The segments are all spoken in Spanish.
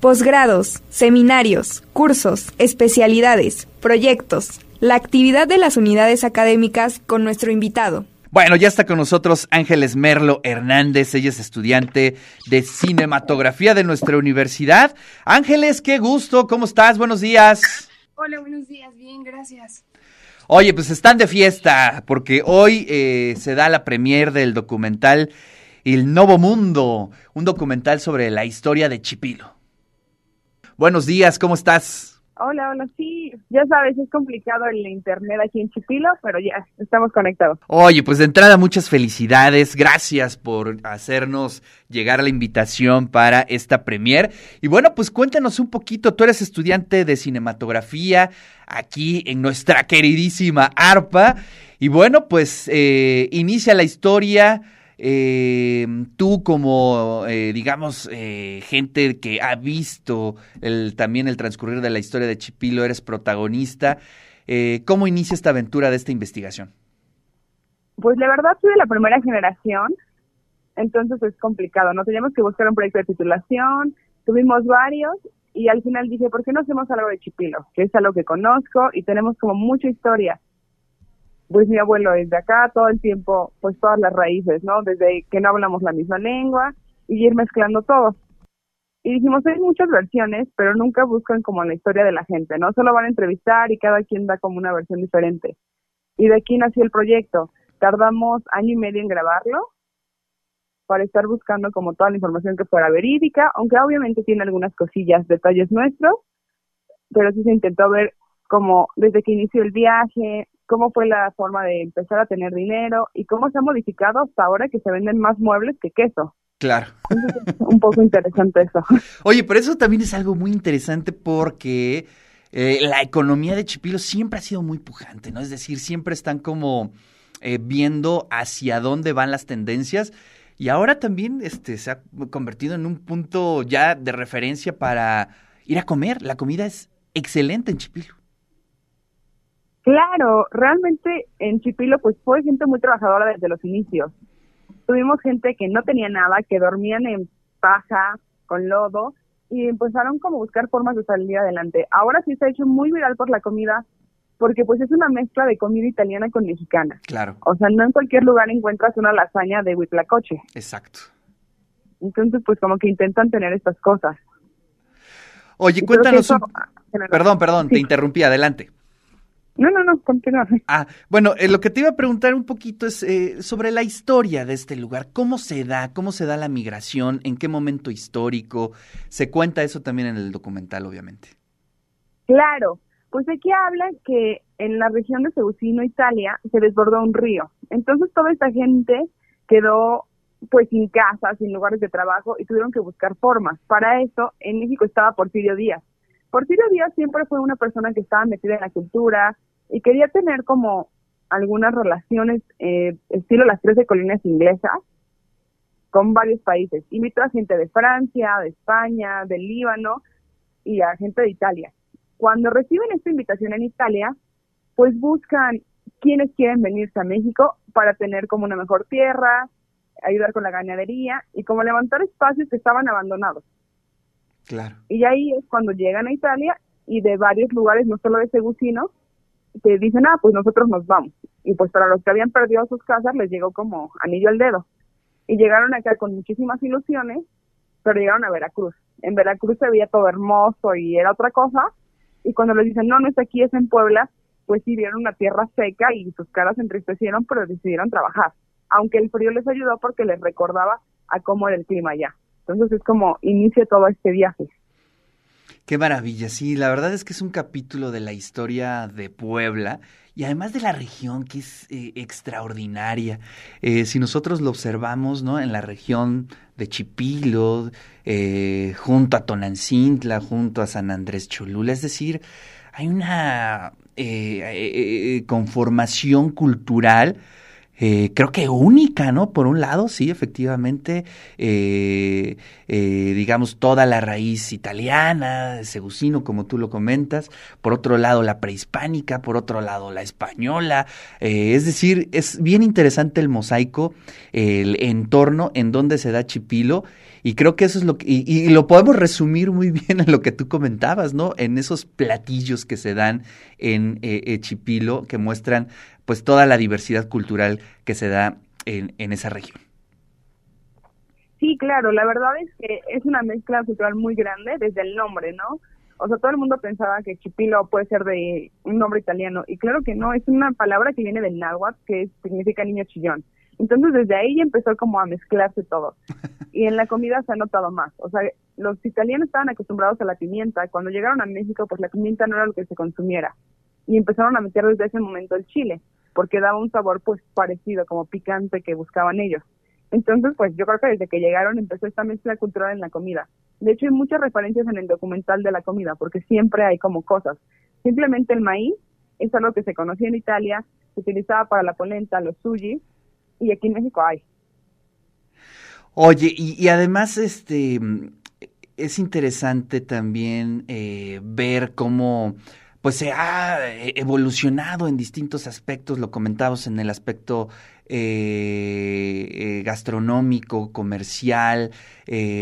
Posgrados, seminarios, cursos, especialidades, proyectos, la actividad de las unidades académicas con nuestro invitado. Bueno, ya está con nosotros Ángeles Merlo Hernández, ella es estudiante de cinematografía de nuestra universidad. Ángeles, qué gusto, ¿cómo estás? Buenos días. Hola, buenos días, bien, gracias. Oye, pues están de fiesta, porque hoy eh, se da la premier del documental El Nuevo Mundo, un documental sobre la historia de Chipilo. Buenos días, ¿cómo estás? Hola, hola, sí, ya sabes, es complicado el internet aquí en Chipilo, pero ya estamos conectados. Oye, pues de entrada muchas felicidades, gracias por hacernos llegar a la invitación para esta premier. Y bueno, pues cuéntanos un poquito, tú eres estudiante de cinematografía aquí en nuestra queridísima ARPA. Y bueno, pues eh, inicia la historia eh, tú como, eh, digamos, eh, gente que ha visto el, también el transcurrir de la historia de Chipilo, eres protagonista, eh, ¿cómo inicia esta aventura de esta investigación? Pues la verdad soy de la primera generación, entonces es complicado, ¿no? Teníamos que buscar un proyecto de titulación, tuvimos varios y al final dije, ¿por qué no hacemos algo de Chipilo? Que es algo que conozco y tenemos como mucha historia pues mi abuelo es de acá, todo el tiempo, pues todas las raíces, ¿no? Desde que no hablamos la misma lengua y ir mezclando todo. Y dijimos, hay muchas versiones, pero nunca buscan como la historia de la gente, ¿no? Solo van a entrevistar y cada quien da como una versión diferente. Y de aquí nació el proyecto. Tardamos año y medio en grabarlo para estar buscando como toda la información que fuera verídica, aunque obviamente tiene algunas cosillas, detalles nuestros, pero sí se intentó ver como desde que inició el viaje, cómo fue la forma de empezar a tener dinero y cómo se ha modificado hasta ahora que se venden más muebles que queso. Claro. un poco interesante eso. Oye, pero eso también es algo muy interesante porque eh, la economía de Chipilo siempre ha sido muy pujante, ¿no? Es decir, siempre están como eh, viendo hacia dónde van las tendencias y ahora también este, se ha convertido en un punto ya de referencia para ir a comer. La comida es excelente en Chipilo. Claro, realmente en Chipilo pues fue gente muy trabajadora desde los inicios. Tuvimos gente que no tenía nada, que dormían en paja, con lodo, y empezaron como a buscar formas de salir adelante. Ahora sí se ha hecho muy viral por la comida, porque pues es una mezcla de comida italiana con mexicana. Claro. O sea, no en cualquier lugar encuentras una lasaña de huitlacoche. Exacto. Entonces, pues como que intentan tener estas cosas. Oye, cuéntanos. Un... Perdón, perdón, sí. te interrumpí, adelante. No, no, no, continúa. Ah, bueno, eh, lo que te iba a preguntar un poquito es eh, sobre la historia de este lugar. ¿Cómo se da? ¿Cómo se da la migración? ¿En qué momento histórico? Se cuenta eso también en el documental, obviamente. Claro, pues aquí habla que en la región de Seusino, Italia, se desbordó un río. Entonces toda esta gente quedó pues sin casa, sin lugares de trabajo y tuvieron que buscar formas. Para eso, en México estaba Porfirio Díaz. Porfirio Díaz siempre fue una persona que estaba metida en la cultura, y quería tener como algunas relaciones eh, estilo las trece colinas inglesas con varios países. Invitó a gente de Francia, de España, del Líbano y a gente de Italia. Cuando reciben esta invitación en Italia, pues buscan quienes quieren venirse a México para tener como una mejor tierra, ayudar con la ganadería y como levantar espacios que estaban abandonados. Claro. Y ahí es cuando llegan a Italia y de varios lugares, no solo de Segusino, te dicen, ah, pues nosotros nos vamos. Y pues para los que habían perdido sus casas les llegó como anillo al dedo. Y llegaron acá con muchísimas ilusiones, pero llegaron a Veracruz. En Veracruz se veía todo hermoso y era otra cosa. Y cuando les dicen, no, no es aquí, es en Puebla, pues sí vieron una tierra seca y sus caras se entristecieron, pero decidieron trabajar. Aunque el frío les ayudó porque les recordaba a cómo era el clima allá. Entonces es como inicia todo este viaje. Qué maravilla, sí, la verdad es que es un capítulo de la historia de Puebla y además de la región que es eh, extraordinaria. Eh, si nosotros lo observamos, ¿no? En la región de Chipilo, eh, junto a Tonancintla, junto a San Andrés Cholula, es decir, hay una conformación cultural eh, creo que única, ¿no? Por un lado, sí, efectivamente, eh, eh, digamos, toda la raíz italiana, segusino, como tú lo comentas, por otro lado la prehispánica, por otro lado la española, es decir, es bien interesante el mosaico, el entorno en donde se da Chipilo, y creo que eso es lo que, y, lo podemos resumir muy bien en lo que tú comentabas, ¿no? En esos platillos que se dan en Chipilo, que muestran pues toda la diversidad cultural que se da en, en esa región. Sí, claro, la verdad es que es una mezcla cultural muy grande desde el nombre, ¿no? O sea, todo el mundo pensaba que chipilo puede ser de un nombre italiano, y claro que no, es una palabra que viene del náhuatl, que significa niño chillón. Entonces, desde ahí empezó como a mezclarse todo. Y en la comida se ha notado más. O sea, los italianos estaban acostumbrados a la pimienta. Cuando llegaron a México, pues la pimienta no era lo que se consumiera. Y empezaron a meter desde ese momento el chile porque daba un sabor pues parecido, como picante que buscaban ellos. Entonces, pues yo creo que desde que llegaron empezó esta mezcla cultural en la comida. De hecho, hay muchas referencias en el documental de la comida, porque siempre hay como cosas. Simplemente el maíz es algo que se conocía en Italia, se utilizaba para la polenta, los sushi, y aquí en México hay. Oye, y, además, este, es interesante también eh, ver cómo pues se ha evolucionado en distintos aspectos, lo comentamos en el aspecto eh, eh, gastronómico, comercial,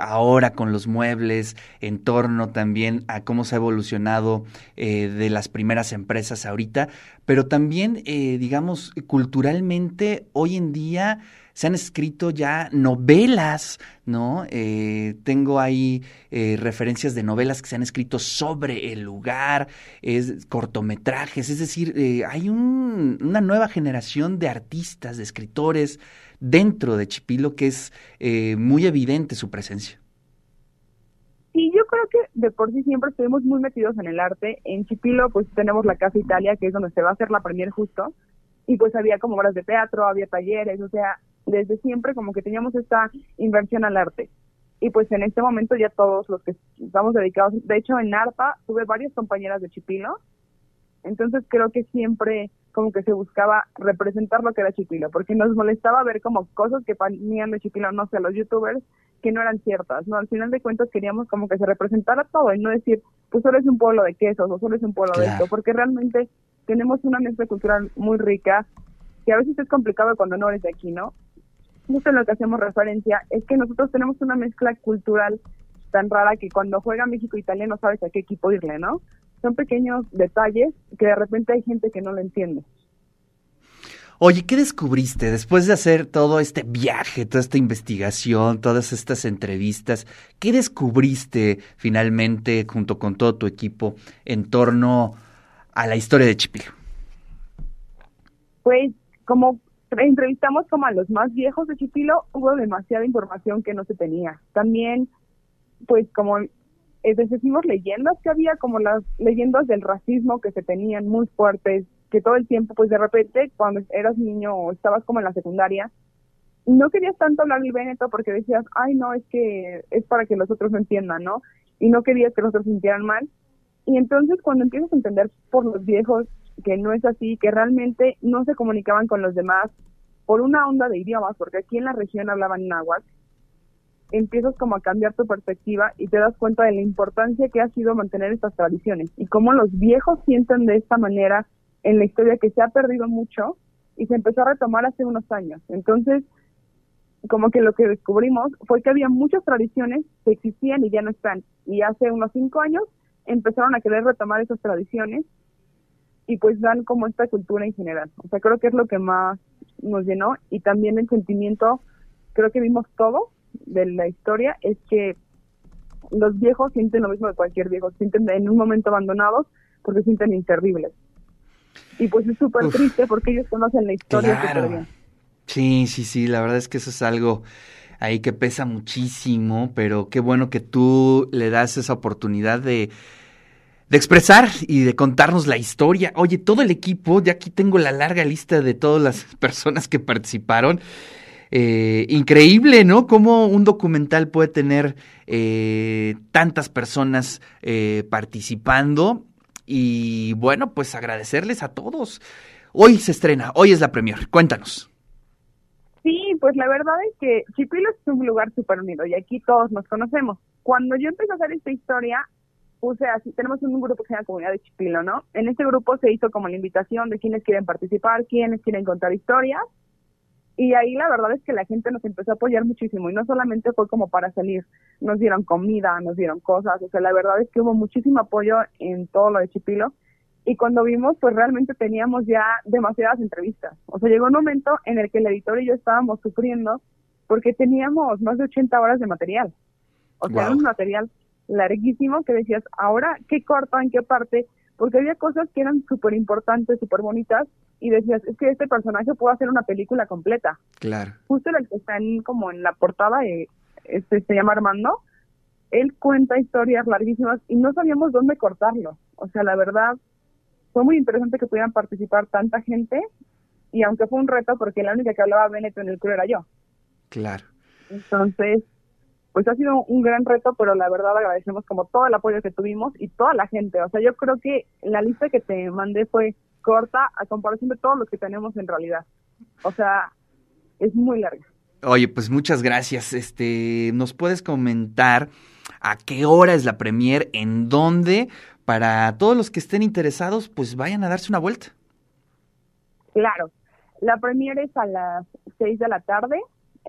ahora con los muebles, en torno también a cómo se ha evolucionado de las primeras empresas ahorita, pero también, digamos, culturalmente, hoy en día se han escrito ya novelas, ¿no? Eh, tengo ahí eh, referencias de novelas que se han escrito sobre el lugar, es, cortometrajes, es decir, eh, hay una nueva generación de artistas, de escritores dentro de Chipilo que es muy evidente su presencia. Sí, yo creo que de por sí siempre estuvimos muy metidos en el arte. En Chipilo pues tenemos la Casa Italia, que es donde se va a hacer la premier justo, y pues había como obras de teatro, había talleres, o sea, desde siempre como que teníamos esta inversión al arte. Y pues en este momento ya todos los que estamos dedicados, de hecho en ARPA tuve varias compañeras de Chipilo, entonces creo que siempre como que se buscaba representar lo que era Chipilo, porque nos molestaba ver como cosas que ponían de Chipilo, no sé, los youtubers, que no eran ciertas, ¿no? Al final de cuentas queríamos como que se representara todo y no decir, pues solo es un pueblo de quesos o solo es un pueblo de esto, porque realmente tenemos una mezcla cultural muy rica, que a veces es complicado cuando no eres de aquí, ¿no? Justo en lo que hacemos referencia es que nosotros tenemos una mezcla cultural tan rara que cuando juega México Italia no sabes a qué equipo irle, ¿no? Son pequeños detalles que de repente hay gente que no lo entiende. Oye, ¿qué descubriste después de hacer todo este viaje, toda esta investigación, todas estas entrevistas? ¿Qué descubriste finalmente junto con todo tu equipo en torno a la historia de Chipilo? Pues como entrevistamos como a los más viejos de Chipilo, hubo demasiada información que no se tenía. También, pues como decimos leyendas que había, como las leyendas del racismo que se tenían muy fuertes, que todo el tiempo, pues de repente, cuando eras niño o estabas como en la secundaria, no querías tanto hablar del Véneto porque decías, ay, no, es que es para que los otros entiendan, ¿no? Y no querías que los otros sintieran mal. Y entonces cuando empiezas a entender por los viejos que no es así, que realmente no se comunicaban con los demás por una onda de idiomas, porque aquí en la región hablaban náhuatl, empiezas como a cambiar tu perspectiva y te das cuenta de la importancia que ha sido mantener estas tradiciones y cómo los viejos sienten de esta manera en la historia que se ha perdido mucho y se empezó a retomar hace unos años. Entonces, como que lo que descubrimos fue que había muchas tradiciones que existían y ya no están. Y hace unos cinco años empezaron a querer retomar esas tradiciones y pues dan como esta cultura en general. O sea, creo que es lo que más nos llenó y también el sentimiento, creo que vimos todo de la historia, es que los viejos sienten lo mismo de cualquier viejo, sienten en un momento abandonados porque sienten inservibles. Y pues es súper triste porque ellos conocen la historia súper bien. Sí, sí, sí, la verdad es que eso es algo ahí que pesa muchísimo, pero qué bueno que tú le das esa oportunidad de de expresar y de contarnos la historia. Oye, todo el equipo, ya aquí tengo la larga lista de todas las personas que participaron. Eh, increíble, ¿no? Cómo un documental puede tener eh, tantas personas eh, participando. Y bueno, pues agradecerles a todos. Hoy se estrena, hoy es la premier. Cuéntanos. pues la verdad es que Chipilo es un lugar súper unido y aquí todos nos conocemos. Cuando yo empecé a hacer esta historia, puse así, tenemos un grupo que se llama Comunidad de Chipilo, ¿no? En este grupo se hizo como la invitación de quienes quieren participar, quienes quieren contar historias. Y ahí la verdad es que la gente nos empezó a apoyar muchísimo y no solamente fue como para salir, nos dieron comida, nos dieron cosas, o sea, la verdad es que hubo muchísimo apoyo en todo lo de Chipilo y cuando vimos, pues realmente teníamos ya demasiadas entrevistas. O sea, llegó un momento en el que el editor y yo estábamos sufriendo porque teníamos más de 80 horas de material. O sea, era un material larguísimo que decías, ahora, ¿qué corta? ¿En qué parte? Porque había cosas que eran súper importantes, súper bonitas, y decías, es que este personaje puede hacer una película completa. Claro. Justo el que está en, como en la portada, eh, este se llama Armando, él cuenta historias larguísimas y no sabíamos dónde cortarlo. O sea, la verdad, fue muy interesante que pudieran participar tanta gente y aunque fue un reto porque la única que hablaba Beneto en el club era yo. Claro. Entonces, pues ha sido un gran reto, pero la verdad agradecemos como todo el apoyo que tuvimos y toda la gente. O sea, yo creo que la lista que te mandé fue corta a comparación de todos los que tenemos en realidad. O sea, es muy larga. Oye, pues muchas gracias. Este, ¿nos puedes comentar a qué hora es la premier, en dónde, para todos los que estén interesados, pues vayan a darse una vuelta? Claro. La premier es a las 6 de la tarde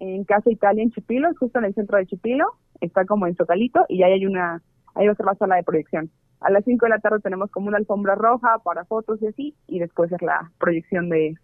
en Casa Italia en Chipilo, justo en el centro de Chipilo, está como en Socalito y ahí hay una, ahí va a ser la sala de proyección. A las 5 de la tarde tenemos como una alfombra roja para fotos y así, y después es la proyección de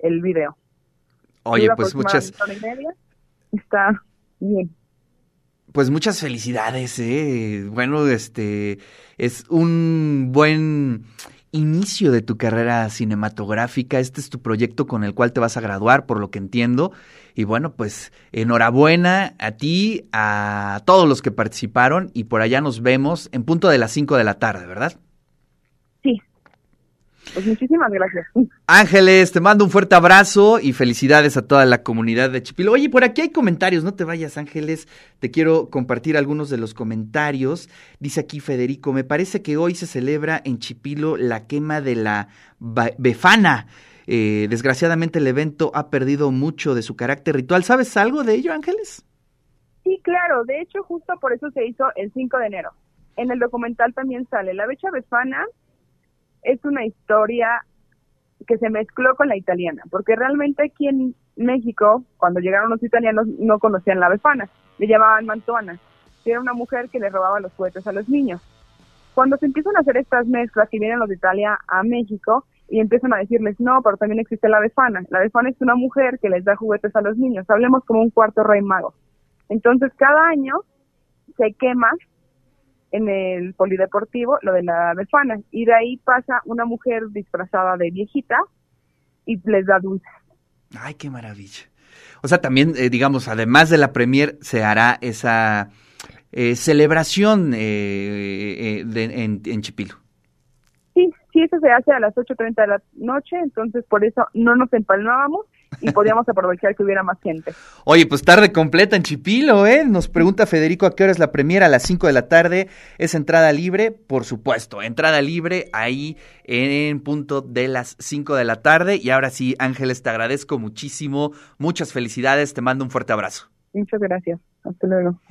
el video. Oye, pues muchas... Está bien. Pues muchas felicidades, eh. Bueno, este es un buen inicio de tu carrera cinematográfica. Este es tu proyecto con el cual te vas a graduar, por lo que entiendo. Y bueno, pues enhorabuena a ti, a todos los que participaron y por allá nos vemos en punto de las 5 de la tarde, ¿verdad? Pues muchísimas gracias. Ángeles, te mando un fuerte abrazo y felicidades a toda la comunidad de Chipilo. Oye, por aquí hay comentarios, no te vayas Ángeles, te quiero compartir algunos de los comentarios. Dice aquí Federico, me parece que hoy se celebra en Chipilo la quema de la befana. Eh, desgraciadamente el evento ha perdido mucho de su carácter ritual. ¿Sabes algo de ello, Ángeles? Sí, claro. De hecho, justo por eso se hizo el 5 de enero. En el documental también sale la becha befana. Es una historia que se mezcló con la italiana, porque realmente aquí en México, cuando llegaron los italianos, no conocían la befana, le llamaban mantuana, que era una mujer que le robaba los juguetes a los niños. Cuando se empiezan a hacer estas mezclas y vienen los de Italia a México y empiezan a decirles, no, pero también existe la befana. La befana es una mujer que les da juguetes a los niños, hablemos como un cuarto rey mago. Entonces, cada año se quema en el polideportivo lo de la befana y de ahí pasa una mujer disfrazada de viejita y les da dulces. Ay, qué maravilla. O sea, también, eh, digamos, además de la premier, se hará esa eh, celebración eh, en, en Chipilo. Sí, sí, eso se hace a las 8.30 de la noche, entonces por eso no nos empalmábamos y podíamos aprovechar que hubiera más gente. Oye, pues tarde completa en Chipilo, ¿eh? Nos pregunta Federico a qué hora es la premiera, a las 5 de la tarde. ¿Es entrada libre? Por supuesto, entrada libre ahí en punto de las 5 de la tarde. Y ahora sí, Ángeles, te agradezco muchísimo, muchas felicidades, te mando un fuerte abrazo. Muchas gracias, hasta luego.